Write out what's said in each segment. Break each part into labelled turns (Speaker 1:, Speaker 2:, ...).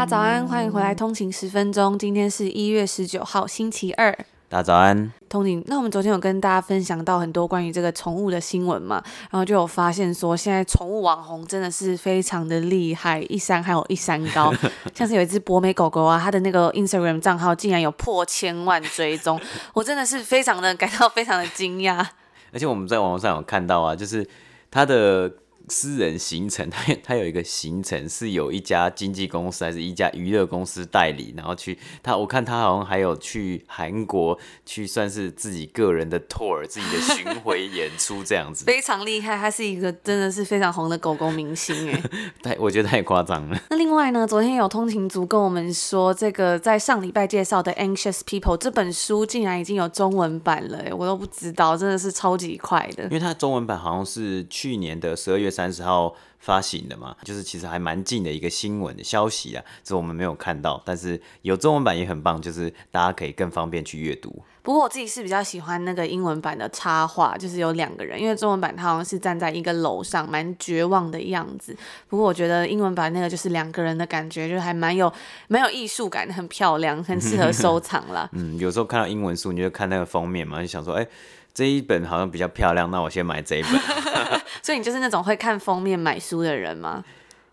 Speaker 1: 大家早安，欢迎回来通勤十分钟。今天是一月十九号，星期二。
Speaker 2: 大家早安，
Speaker 1: 通勤。那我们昨天有跟大家分享到很多关于这个宠物的新闻嘛，然后就有发现说，现在宠物网红真的是非常的厉害，一山还有一山高。像是有一只博美狗狗啊，它的那个 Instagram 账号竟然有破千万追踪，我真的是非常的感到非常的惊讶。
Speaker 2: 而且我们在网络上有看到啊，就是它的。私人行程，他他有一个行程是有一家经纪公司还是一家娱乐公司代理，然后去他，我看他好像还有去韩国去算是自己个人的 tour，自己的巡回演出这样子，
Speaker 1: 非常厉害，他是一个真的是非常红的狗狗明星哎，
Speaker 2: 太我觉得太夸张了。
Speaker 1: 那另外呢，昨天有通勤族跟我们说，这个在上礼拜介绍的 Anxious People 这本书竟然已经有中文版了，我都不知道，真的是超级快的，
Speaker 2: 因为它中文版好像是去年的十二月三十号发行的嘛，就是其实还蛮近的一个新闻的消息啊，这我们没有看到，但是有中文版也很棒，就是大家可以更方便去阅读。
Speaker 1: 不过我自己是比较喜欢那个英文版的插画，就是有两个人，因为中文版它好像是站在一个楼上，蛮绝望的样子。不过我觉得英文版那个就是两个人的感觉，就还蛮有蛮有艺术感，很漂亮，很适合收藏啦。
Speaker 2: 嗯，有时候看到英文书，你就看那个封面嘛，就想说，哎、欸。这一本好像比较漂亮，那我先买这一本。
Speaker 1: 所以你就是那种会看封面买书的人吗？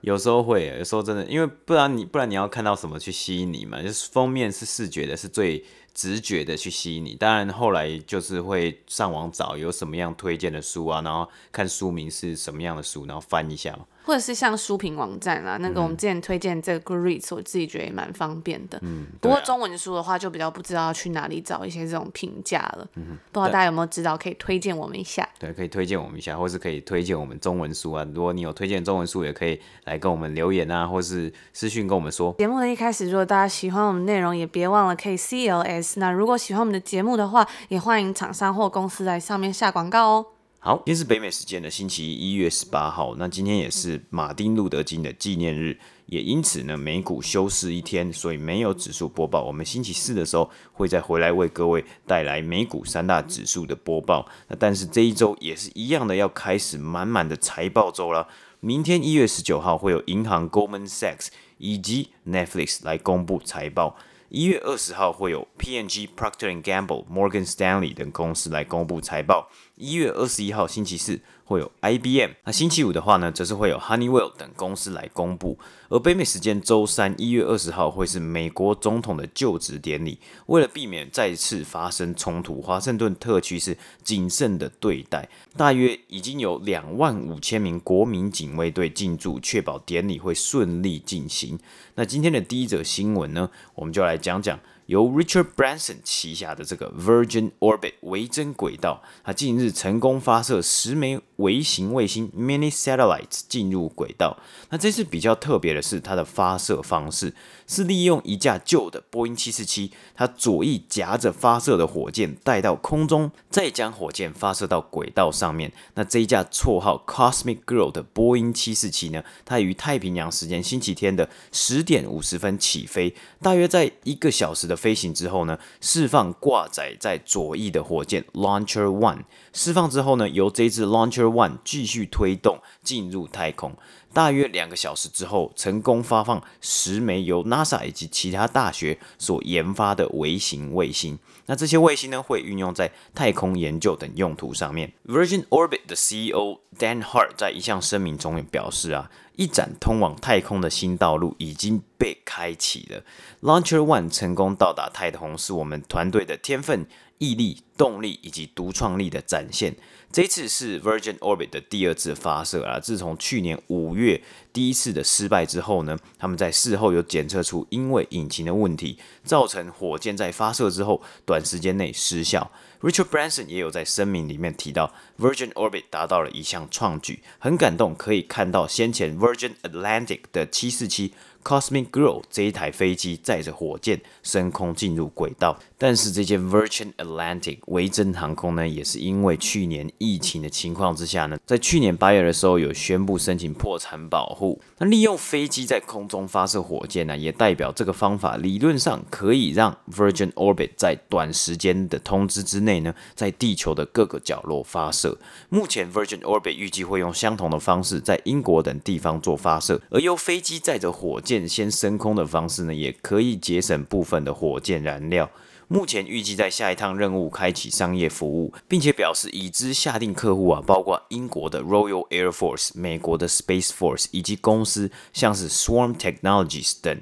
Speaker 2: 有时候会，有时候真的，因为不然你不然你要看到什么去吸引你嘛？就是封面是视觉的，是最直觉的去吸引你。当然后来就是会上网找有什么样推荐的书啊，然后看书名是什么样的书，然后翻一下嘛。
Speaker 1: 或者是像书评网站啦，那个我们之前推荐这个 Goodreads，我自己觉得也蛮方便的。嗯，不过中文书的话就比较不知道要去哪里找一些这种评价了。嗯，不知道大家有没有知道可以推荐我们一下？
Speaker 2: 对，可以推荐我们一下，或是可以推荐我们中文书啊。如果你有推荐中文书，也可以来跟我们留言啊，或是私讯跟我们说。
Speaker 1: 节目的一开始，如果大家喜欢我们内容，也别忘了可以 CLS。那如果喜欢我们的节目的话，也欢迎厂商或公司来上面下广告哦。
Speaker 2: 好，今天是北美时间的星期一，一月十八号。那今天也是马丁路德金的纪念日，也因此呢，美股休市一天，所以没有指数播报。我们星期四的时候会再回来为各位带来美股三大指数的播报。那但是这一周也是一样的，要开始满满的财报周了。明天一月十九号会有银行 Goldman Sachs 以及 Netflix 来公布财报。一月二十号会有 PNG、Procter and Gamble、Morgan Stanley 等公司来公布财报。一月二十一号星期四会有 IBM，那星期五的话呢，则是会有 Honeywell 等公司来公布。而北美时间周三一月二十号会是美国总统的就职典礼。为了避免再次发生冲突，华盛顿特区是谨慎的对待，大约已经有两万五千名国民警卫队进驻，确保典礼会顺利进行。那今天的第一则新闻呢，我们就来讲讲。由 Richard Branson 旗下的这个 Virgin Orbit 维珍轨道，它近日成功发射十枚微型卫星 Mini Satellites 进入轨道。那这次比较特别的是，它的发射方式是利用一架旧的波音七四七，它左翼夹着发射的火箭带到空中，再将火箭发射到轨道上面。那这一架绰号 Cosmic Girl 的波音七四七呢，它于太平洋时间星期天的十点五十分起飞，大约在一个小时的。飞行之后呢，释放挂载在左翼的火箭 Launcher One。释放之后呢，由这支 Launcher One 继续推动进入太空。大约两个小时之后，成功发放十枚由 NASA 以及其他大学所研发的微型卫星。那这些卫星呢，会运用在太空研究等用途上面。Virgin Orbit 的 CEO Dan Hart 在一项声明中也表示啊，一盏通往太空的新道路已经被开启了。Launcher One 成功到达太空，是我们团队的天分、毅力、动力以及独创力的展现。这次是 Virgin Orbit 的第二次发射啊！自从去年五月第一次的失败之后呢，他们在事后有检测出因为引擎的问题，造成火箭在发射之后短时间内失效。Richard Branson 也有在声明里面提到，Virgin Orbit 达到了一项创举，很感动，可以看到先前 Virgin Atlantic 的七四七。Cosmic Girl 这一台飞机载着火箭升空进入轨道，但是这间 Virgin Atlantic 维珍航空呢，也是因为去年疫情的情况之下呢，在去年八月的时候有宣布申请破产保护。那利用飞机在空中发射火箭呢，也代表这个方法理论上可以让 Virgin Orbit 在短时间的通知之内呢，在地球的各个角落发射。目前 Virgin Orbit 预计会用相同的方式在英国等地方做发射，而由飞机载着火箭。先升空的方式呢，也可以节省部分的火箭燃料。目前预计在下一趟任务开启商业服务，并且表示已知下定客户啊，包括英国的 Royal Air Force、美国的 Space Force 以及公司像是 Swarm Technologies 等。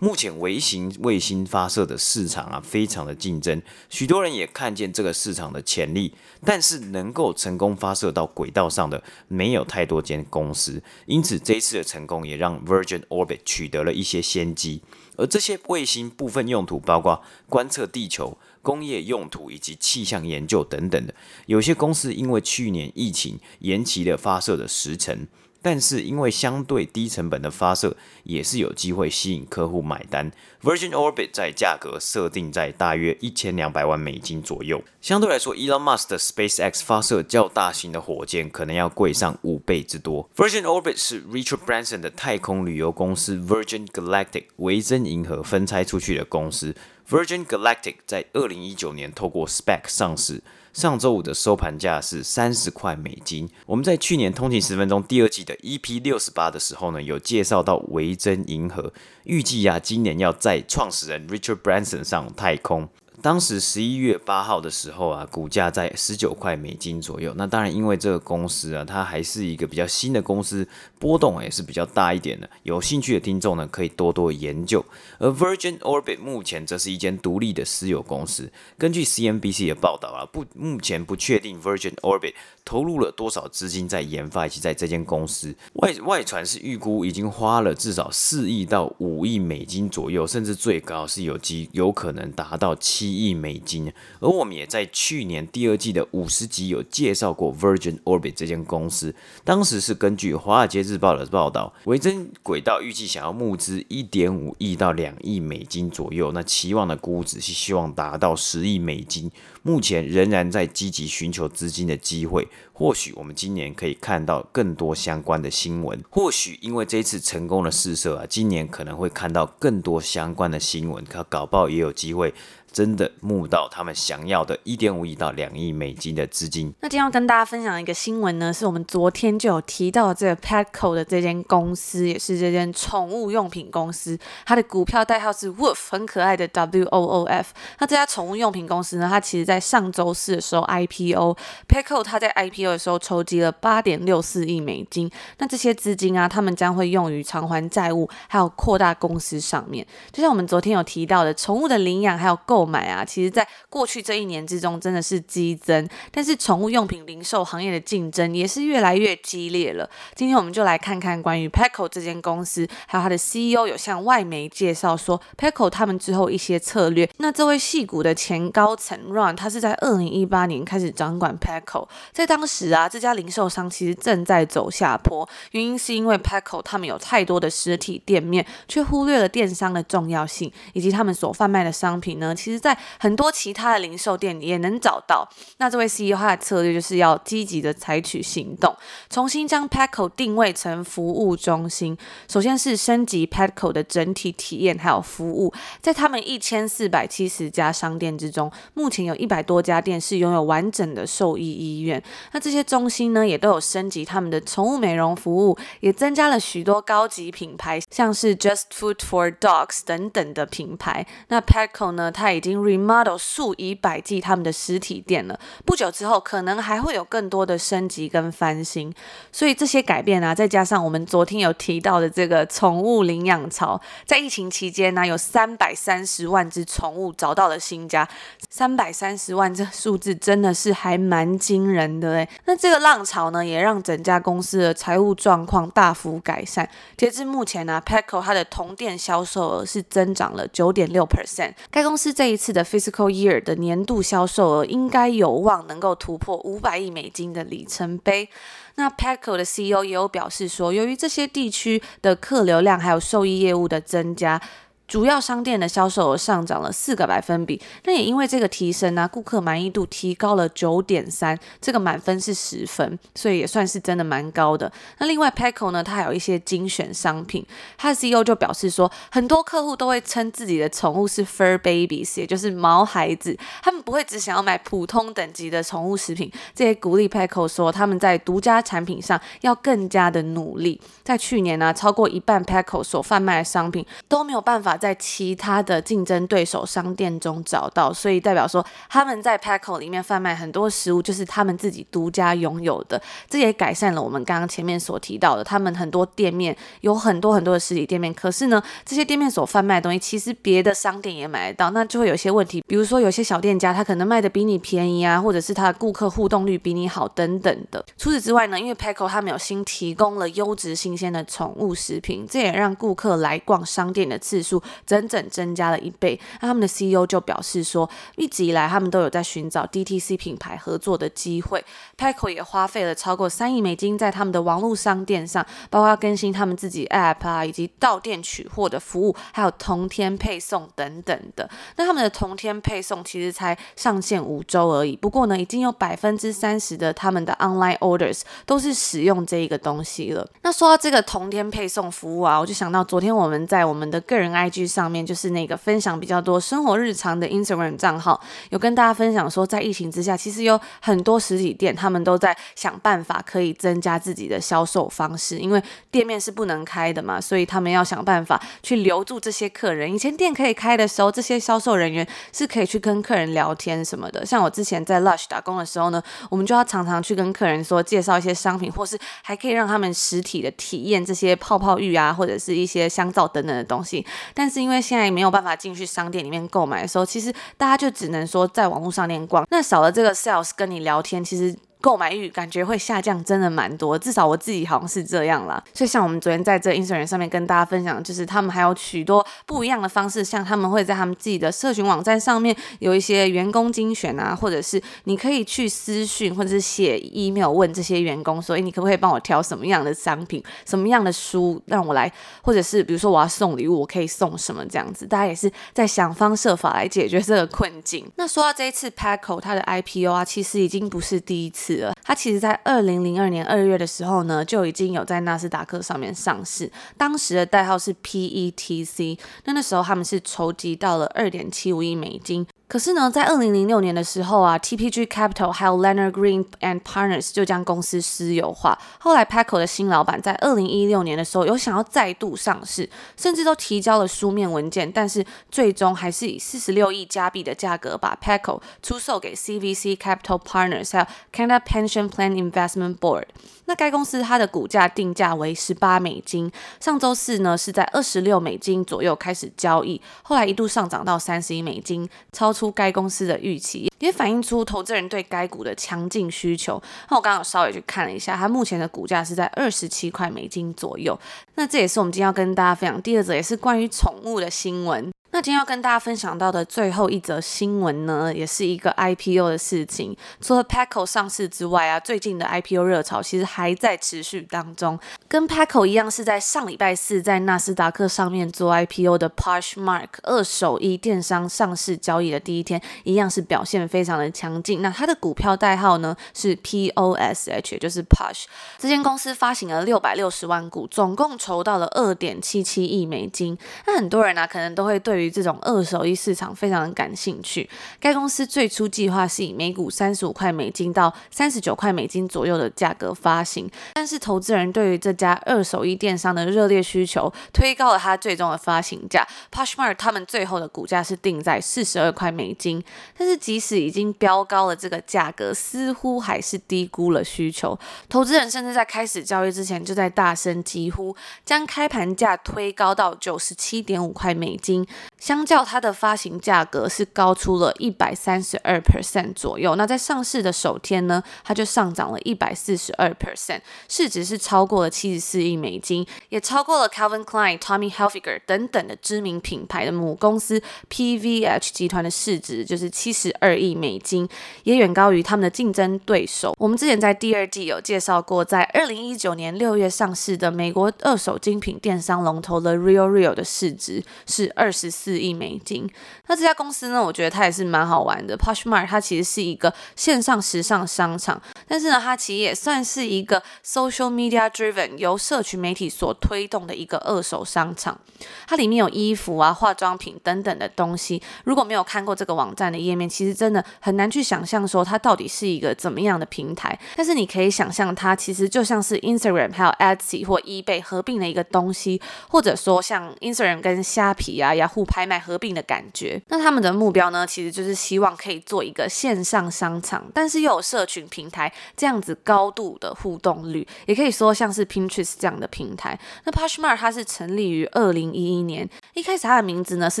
Speaker 2: 目前微型卫星发射的市场啊，非常的竞争，许多人也看见这个市场的潜力，但是能够成功发射到轨道上的没有太多间公司，因此这一次的成功也让 Virgin Orbit 取得了一些先机。而这些卫星部分用途包括观测地球、工业用途以及气象研究等等的。有些公司因为去年疫情延期了发射的时程。但是因为相对低成本的发射，也是有机会吸引客户买单。Virgin Orbit 在价格设定在大约一千两百万美金左右。相对来说，Elon Musk 的 SpaceX 发射较大型的火箭可能要贵上五倍之多。Virgin Orbit 是 Richard Branson 的太空旅游公司 Virgin Galactic 维珍银河分拆出去的公司。Virgin Galactic 在二零一九年透过 SPAC 上市。上周五的收盘价是三十块美金。我们在去年通勤十分钟第二季的 EP 六十八的时候呢，有介绍到维珍银河，预计呀今年要在创始人 Richard Branson 上太空。当时十一月八号的时候啊，股价在十九块美金左右。那当然，因为这个公司啊，它还是一个比较新的公司，波动也是比较大一点的。有兴趣的听众呢，可以多多研究。而 Virgin Orbit 目前则是一间独立的私有公司。根据 CNBC 的报道啊，不，目前不确定 Virgin Orbit 投入了多少资金在研发以及在这间公司。外外传是预估已经花了至少四亿到五亿美金左右，甚至最高是有机有可能达到七。亿美金，而我们也在去年第二季的五十集有介绍过 Virgin Orbit 这间公司，当时是根据《华尔街日报》的报道，维珍轨道预计想要募资一点五亿到两亿美金左右，那期望的估值是希望达到十亿美金，目前仍然在积极寻求资金的机会，或许我们今年可以看到更多相关的新闻，或许因为这一次成功的试射啊，今年可能会看到更多相关的新闻，可搞不好也有机会。真的募到他们想要的一点五亿到两亿美金的资金。
Speaker 1: 那今天要跟大家分享一个新闻呢，是我们昨天就有提到这个 Petco 的这间公司，也是这间宠物用品公司，它的股票代号是 Woof，很可爱的 W O O F。那这家宠物用品公司呢，它其实在上周四的时候 IPO，Petco 它在 IPO 的时候筹集了八点六四亿美金。那这些资金啊，他们将会用于偿还债务，还有扩大公司上面。就像我们昨天有提到的，宠物的领养还有购购买啊，其实，在过去这一年之中，真的是激增。但是，宠物用品零售行业的竞争也是越来越激烈了。今天，我们就来看看关于 Petco 这间公司，还有它的 CEO 有向外媒介绍说，Petco 他们之后一些策略。那这位戏骨的前高层 Ron，他是在二零一八年开始掌管 Petco，在当时啊，这家零售商其实正在走下坡，原因是因为 Petco 他们有太多的实体店面，却忽略了电商的重要性，以及他们所贩卖的商品呢，其实。在很多其他的零售店也能找到。那这位 CEO 的策略就是要积极的采取行动，重新将 Petco 定位成服务中心。首先是升级 Petco 的整体体验还有服务，在他们一千四百七十家商店之中，目前有一百多家店是拥有完整的兽医医院。那这些中心呢，也都有升级他们的宠物美容服务，也增加了许多高级品牌，像是 Just Food for Dogs 等等的品牌。那 Petco 呢，它已经 remodel 数以百计他们的实体店了，不久之后可能还会有更多的升级跟翻新，所以这些改变啊，再加上我们昨天有提到的这个宠物领养潮，在疫情期间呢，有三百三十万只宠物找到了新家，三百三十万这数字真的是还蛮惊人的诶。那这个浪潮呢，也让整家公司的财务状况大幅改善。截至目前呢，Petco 它的同店销售额是增长了九点六 percent，该公司这一次的 Fiscal Year 的年度销售额应该有望能够突破五百亿美金的里程碑。那 PECO 的 CEO 也有表示说，由于这些地区的客流量还有兽医业务的增加。主要商店的销售额上涨了四个百分比，那也因为这个提升呢、顾客满意度提高了九点三，这个满分是十分，所以也算是真的蛮高的。那另外 Petco 呢，它还有一些精选商品，它的 CEO 就表示说，很多客户都会称自己的宠物是 Fur Babies，也就是毛孩子，他们不会只想要买普通等级的宠物食品，这也鼓励 Petco 说他们在独家产品上要更加的努力。在去年呢、超过一半 Petco 所贩卖的商品都没有办法。在其他的竞争对手商店中找到，所以代表说他们在 PECO 里面贩卖很多食物，就是他们自己独家拥有的。这也改善了我们刚刚前面所提到的，他们很多店面有很多很多的实体店面，可是呢，这些店面所贩卖的东西，其实别的商店也买得到，那就会有些问题。比如说，有些小店家他可能卖的比你便宜啊，或者是他的顾客互动率比你好等等的。除此之外呢，因为 PECO 他们有新提供了优质新鲜的宠物食品，这也让顾客来逛商店的次数。整整增加了一倍。那他们的 CEO 就表示说，一直以来他们都有在寻找 DTC 品牌合作的机会。Petco 也花费了超过三亿美金在他们的网络商店上，包括更新他们自己 App 啊，以及到店取货的服务，还有同天配送等等的。那他们的同天配送其实才上线五周而已，不过呢，已经有百分之三十的他们的 Online Orders 都是使用这一个东西了。那说到这个同天配送服务啊，我就想到昨天我们在我们的个人 I IG。上面就是那个分享比较多生活日常的 Instagram 账号，有跟大家分享说，在疫情之下，其实有很多实体店，他们都在想办法可以增加自己的销售方式，因为店面是不能开的嘛，所以他们要想办法去留住这些客人。以前店可以开的时候，这些销售人员是可以去跟客人聊天什么的。像我之前在 Lush 打工的时候呢，我们就要常常去跟客人说介绍一些商品，或是还可以让他们实体的体验这些泡泡浴啊，或者是一些香皂等等的东西，但但。是因为现在没有办法进去商店里面购买的时候，其实大家就只能说在网络商店逛，那少了这个 sales 跟你聊天，其实。购买欲感觉会下降，真的蛮多，至少我自己好像是这样啦。所以像我们昨天在这 Instagram 上面跟大家分享，就是他们还有许多不一样的方式，像他们会在他们自己的社群网站上面有一些员工精选啊，或者是你可以去私讯或者是写 email 问这些员工，所以你可不可以帮我挑什么样的商品、什么样的书让我来，或者是比如说我要送礼物，我可以送什么这样子？大家也是在想方设法来解决这个困境。那说到这一次 Petco 它的 IPO 啊，其实已经不是第一次。它其实，在二零零二年二月的时候呢，就已经有在纳斯达克上面上市，当时的代号是 PETC。那那时候他们是筹集到了二点七五亿美金。可是呢，在二零零六年的时候啊，TPG Capital 还有 Leonard Green and Partners 就将公司私有化。后来 Petco 的新老板在二零一六年的时候有想要再度上市，甚至都提交了书面文件，但是最终还是以四十六亿加币的价格把 Petco 出售给 CVC Capital Partners 还有 Canada Pension Plan Investment Board。那该公司它的股价定价为十八美金，上周四呢是在二十六美金左右开始交易，后来一度上涨到三十一美金，超出该公司的预期，也反映出投资人对该股的强劲需求。那我刚刚稍微去看了一下，它目前的股价是在二十七块美金左右。那这也是我们今天要跟大家分享第二则，也是关于宠物的新闻。那今天要跟大家分享到的最后一则新闻呢，也是一个 IPO 的事情。除了 PECO 上市之外啊，最近的 IPO 热潮其实还在持续当中。跟 PECO 一样，是在上礼拜四在纳斯达克上面做 IPO 的 Poshmark 二手衣电商上市交易的第一天，一样是表现非常的强劲。那它的股票代号呢是 POSH，就是 Posh。这间公司发行了六百六十万股，总共筹到了二点七七亿美金。那很多人呢、啊，可能都会对于于这种二手衣市场非常感兴趣。该公司最初计划是以每股三十五块美金到三十九块美金左右的价格发行，但是投资人对于这家二手衣电商的热烈需求，推高了它最终的发行价。Poshmark 他们最后的股价是定在四十二块美金，但是即使已经飙高了这个价格，似乎还是低估了需求。投资人甚至在开始交易之前就在大声疾呼，将开盘价推高到九十七点五块美金。相较它的发行价格是高出了一百三十二 percent 左右。那在上市的首天呢，它就上涨了一百四十二 percent，市值是超过了七十四亿美金，也超过了 Calvin Klein、Tommy Hilfiger 等等的知名品牌的母公司 PVH 集团的市值就是七十二亿美金，也远高于他们的竞争对手。我们之前在第二季有介绍过，在二零一九年六月上市的美国二手精品电商龙头 The RealReal 的市值是二十四。亿美金。那这家公司呢，我觉得它也是蛮好玩的。Poshmark 它其实是一个线上时尚商场，但是呢，它其实也算是一个 social media driven 由社群媒体所推动的一个二手商场。它里面有衣服啊、化妆品等等的东西。如果没有看过这个网站的页面，其实真的很难去想象说它到底是一个怎么样的平台。但是你可以想象，它其实就像是 Instagram 还有 Etsy 或 eBay 合并的一个东西，或者说像 Instagram 跟虾皮啊、雅虎拍卖合并的感觉。那他们的目标呢，其实就是希望可以做一个线上商场，但是又有社群平台这样子高度的互动率，也可以说像是 Pinterest 这样的平台。那 Poshmark 它是成立于二零一一年，一开始它的名字呢是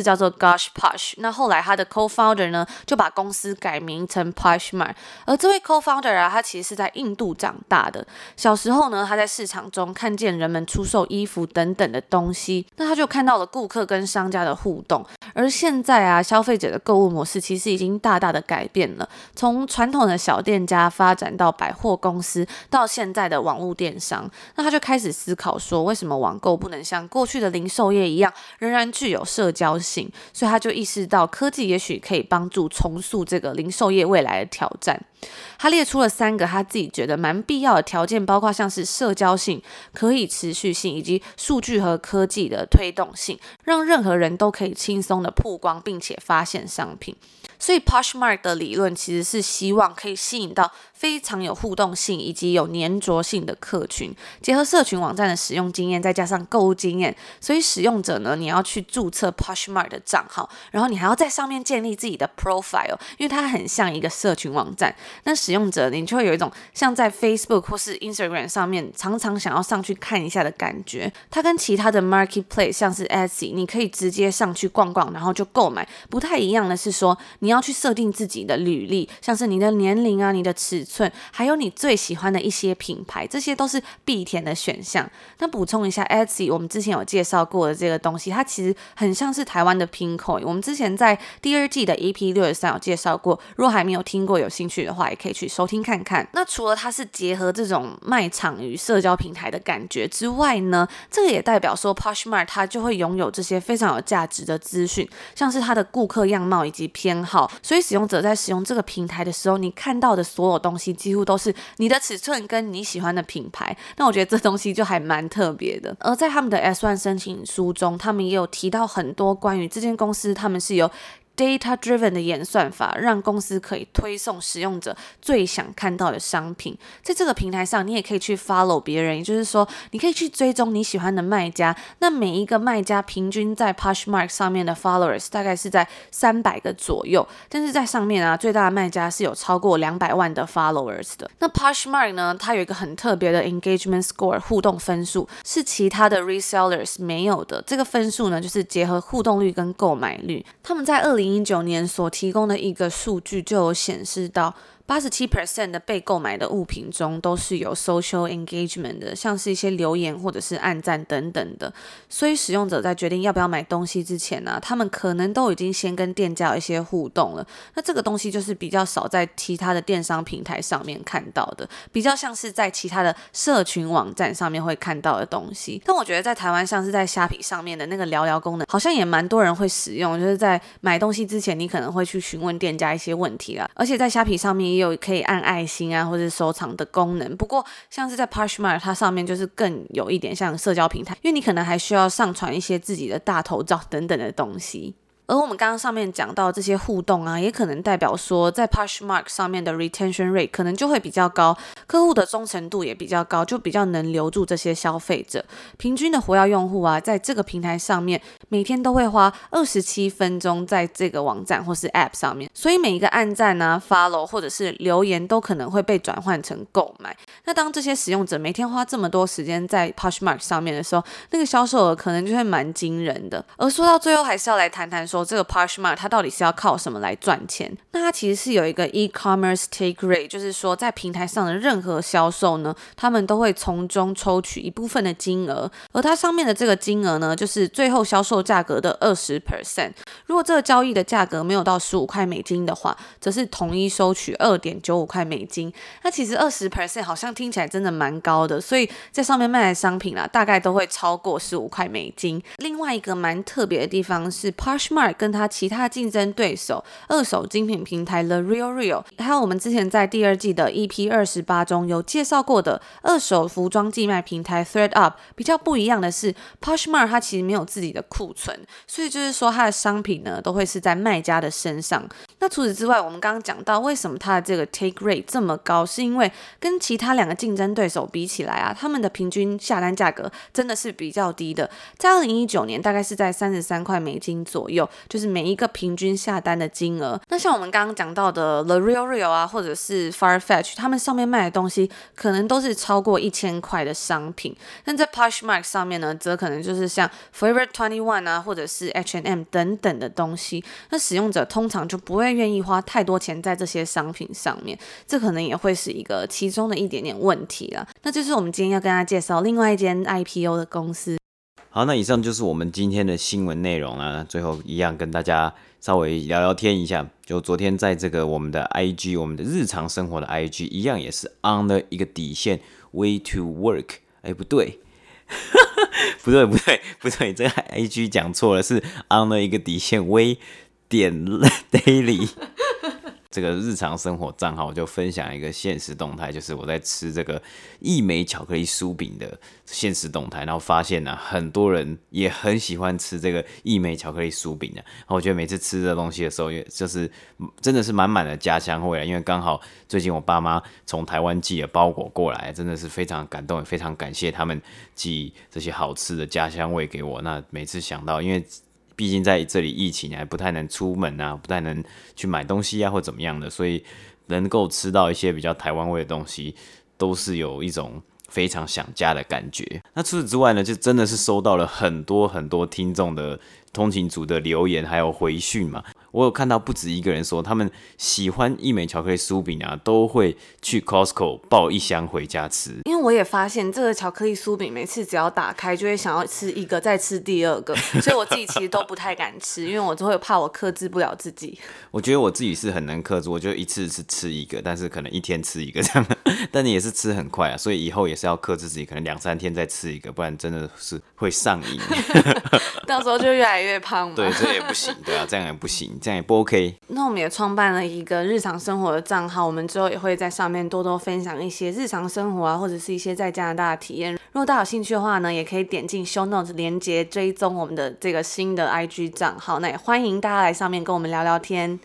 Speaker 1: 叫做 Gosh Posh，那后来它的 co-founder 呢就把公司改名成 Poshmark，而这位 co-founder 啊，他其实是在印度长大的，小时候呢他在市场中看见人们出售衣服等等的东西，那他就看到了顾客跟商家的互动。而现在啊，消费者的购物模式其实已经大大的改变了，从传统的小店家发展到百货公司，到现在的网络电商，那他就开始思考说，为什么网购不能像过去的零售业一样，仍然具有社交性？所以他就意识到，科技也许可以帮助重塑这个零售业未来的挑战。他列出了三个他自己觉得蛮必要的条件，包括像是社交性、可以持续性以及数据和科技的推动性，让任何人都可以轻松的曝光并且发现商品。所以 Poshmark 的理论其实是希望可以吸引到非常有互动性以及有粘着性的客群，结合社群网站的使用经验，再加上购物经验，所以使用者呢，你要去注册 Poshmark 的账号，然后你还要在上面建立自己的 profile，因为它很像一个社群网站。那使用者你就会有一种像在 Facebook 或是 Instagram 上面常常想要上去看一下的感觉。它跟其他的 Marketplace 像是 Etsy，你可以直接上去逛逛，然后就购买。不太一样的是说，你要去设定自己的履历，像是你的年龄啊、你的尺寸，还有你最喜欢的一些品牌，这些都是必填的选项。那补充一下，Etsy 我们之前有介绍过的这个东西，它其实很像是台湾的 Pinkoi。我们之前在第二季的 EP 六十三有介绍过，如果还没有听过，有兴趣的话，也可以去收听看看。那除了它是结合这种卖场与社交平台的感觉之外呢，这个也代表说 Poshmark 它就会拥有这些非常有价值的资讯，像是它的顾客样貌以及偏好。所以使用者在使用这个平台的时候，你看到的所有东西几乎都是你的尺寸跟你喜欢的品牌。那我觉得这东西就还蛮特别的。而在他们的 S1 申请书中，他们也有提到很多关于这间公司，他们是由。Data-driven 的演算法让公司可以推送使用者最想看到的商品。在这个平台上，你也可以去 follow 别人，也就是说，你可以去追踪你喜欢的卖家。那每一个卖家平均在 Poshmark 上面的 followers 大概是在三百个左右，但是在上面啊，最大的卖家是有超过两百万的 followers 的。那 Poshmark 呢，它有一个很特别的 engagement score 互动分数，是其他的 resellers 没有的。这个分数呢，就是结合互动率跟购买率。他们在二零零一九年所提供的一个数据就有显示到。八十七 percent 的被购买的物品中都是有 social engagement 的，像是一些留言或者是按赞等等的。所以使用者在决定要不要买东西之前呢、他们可能都已经先跟店家有一些互动了。那这个东西就是比较少在其他的电商平台上面看到的，比较像是在其他的社群网站上面会看到的东西。但我觉得在台湾，像是在虾皮上面的那个聊聊功能，好像也蛮多人会使用，就是在买东西之前，你可能会去询问店家一些问题啦。而且在虾皮上面。也有可以按爱心啊，或者收藏的功能。不过，像是在 Poshmark，它上面就是更有一点像社交平台，因为你可能还需要上传一些自己的大头照等等的东西。而我们刚刚上面讲到这些互动啊，也可能代表说，在 Poshmark 上面的 retention rate 可能就会比较高，客户的忠诚度也比较高，就比较能留住这些消费者。平均的活跃用户啊，在这个平台上面，每天都会花二十七分钟在这个网站或是 App 上面，所以每一个按赞啊、follow 或者是留言都可能会被转换成购买。那当这些使用者每天花这么多时间在 Poshmark 上面的时候，那个销售额可能就会蛮惊人的。而说到最后，还是要来谈谈说这个 Poshmark 它到底是要靠什么来赚钱？那它其实是有一个 e-commerce take rate，就是说在平台上的任何销售呢，他们都会从中抽取一部分的金额，而它上面的这个金额呢，就是最后销售价格的二十 percent。如果这个交易的价格没有到十五块美金的话，则是统一收取二点九五块美金。那其实二十 percent 好像听起来真的蛮高的，所以在上面卖的商品啊，大概都会超过十五块美金。另外一个蛮特别的地方是 Poshmark 跟它其他竞争对手二手精品平台 The RealReal，还有我们之前在第二季的 EP 二十八中有介绍过的二手服装寄卖平台 Thread Up，比较不一样的是，Poshmark 它其实没有自己的库存，所以就是说它的商品呢都会是在卖家的身上。那除此之外，我们刚刚讲到为什么它的这个 take rate 这么高，是因为跟其他两个竞争对手比起来啊，他们的平均下单价格真的是比较低的，在二零一九年大概是在三十三块美金左右，就是每一个平均下单的金额。那像我们刚刚讲到的 The RealReal 啊，或者是 Farfetch，他们上面卖的东西可能都是超过一千块的商品。那在 Poshmark 上面呢，则可能就是像 Forever 21啊，或者是 H and M 等等的东西。那使用者通常就不会。愿意花太多钱在这些商品上面，这可能也会是一个其中的一点点问题了。那就是我们今天要跟大家介绍另外一间 IPO 的公司。
Speaker 2: 好，那以上就是我们今天的新闻内容啊。最后一样跟大家稍微聊聊天一下，就昨天在这个我们的 IG，我们的日常生活的 IG 一样也是 on 的一个底线 way to work。哎，不对，不对，不对，不对，这个 IG 讲错了，是 on 的一个底线 way。点 daily 这个日常生活账号我就分享一个现实动态，就是我在吃这个义美巧克力酥饼的现实动态，然后发现呢、很多人也很喜欢吃这个义美巧克力酥饼的。然后我觉得每次吃这东西的时候，也就是真的是满满的家乡味啊，因为刚好最近我爸妈从台湾寄了包裹过来，真的是非常感动，也非常感谢他们寄这些好吃的家乡味给我。那每次想到，因为毕竟在这里疫情还不太能出门啊，不太能去买东西啊，或怎么样的，所以能够吃到一些比较台湾味的东西，都是有一种非常想家的感觉。那除此之外呢，就真的是收到了很多很多听众的通勤组的留言还有回讯嘛。我有看到不止一个人说，他们喜欢一美巧克力酥饼啊，都会去 Costco 抱一箱回家吃。
Speaker 1: 因为我也发现这个巧克力酥饼，每次只要打开，就会想要吃一个，再吃第二个，所以我自己其实都不太敢吃，因为我就会怕我克制不了自己。
Speaker 2: 我觉得我自己是很能克制，我就一次是吃一个，但是可能一天吃一个这样，但你也是吃很快啊，所以以后也是要克制自己，可能两三天再吃一个，不然真的是会上瘾，
Speaker 1: 到时候就越来越胖嘛。
Speaker 2: 对，这也不行，对啊，这样也不行。这样也不 OK。
Speaker 1: 那我们也创办了一个日常生活的账号，我们之后也会在上面多多分享一些日常生活啊，或者是一些在加拿大的体验。如果大家有兴趣的话呢，也可以点进 Show Notes 连接追踪我们的这个新的 IG 账号。那也欢迎大家来上面跟我们聊聊天。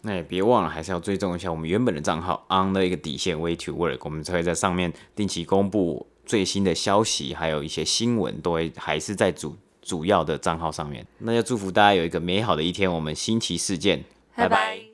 Speaker 2: 那也别忘了，还是要追踪一下我们原本的账号 On 的一个底线 Way to Work，我们才会在上面定期公布最新的消息，还有一些新闻都会还是在主。主要的账号上面，那就祝福大家有一个美好的一天。我们星期四见，拜拜。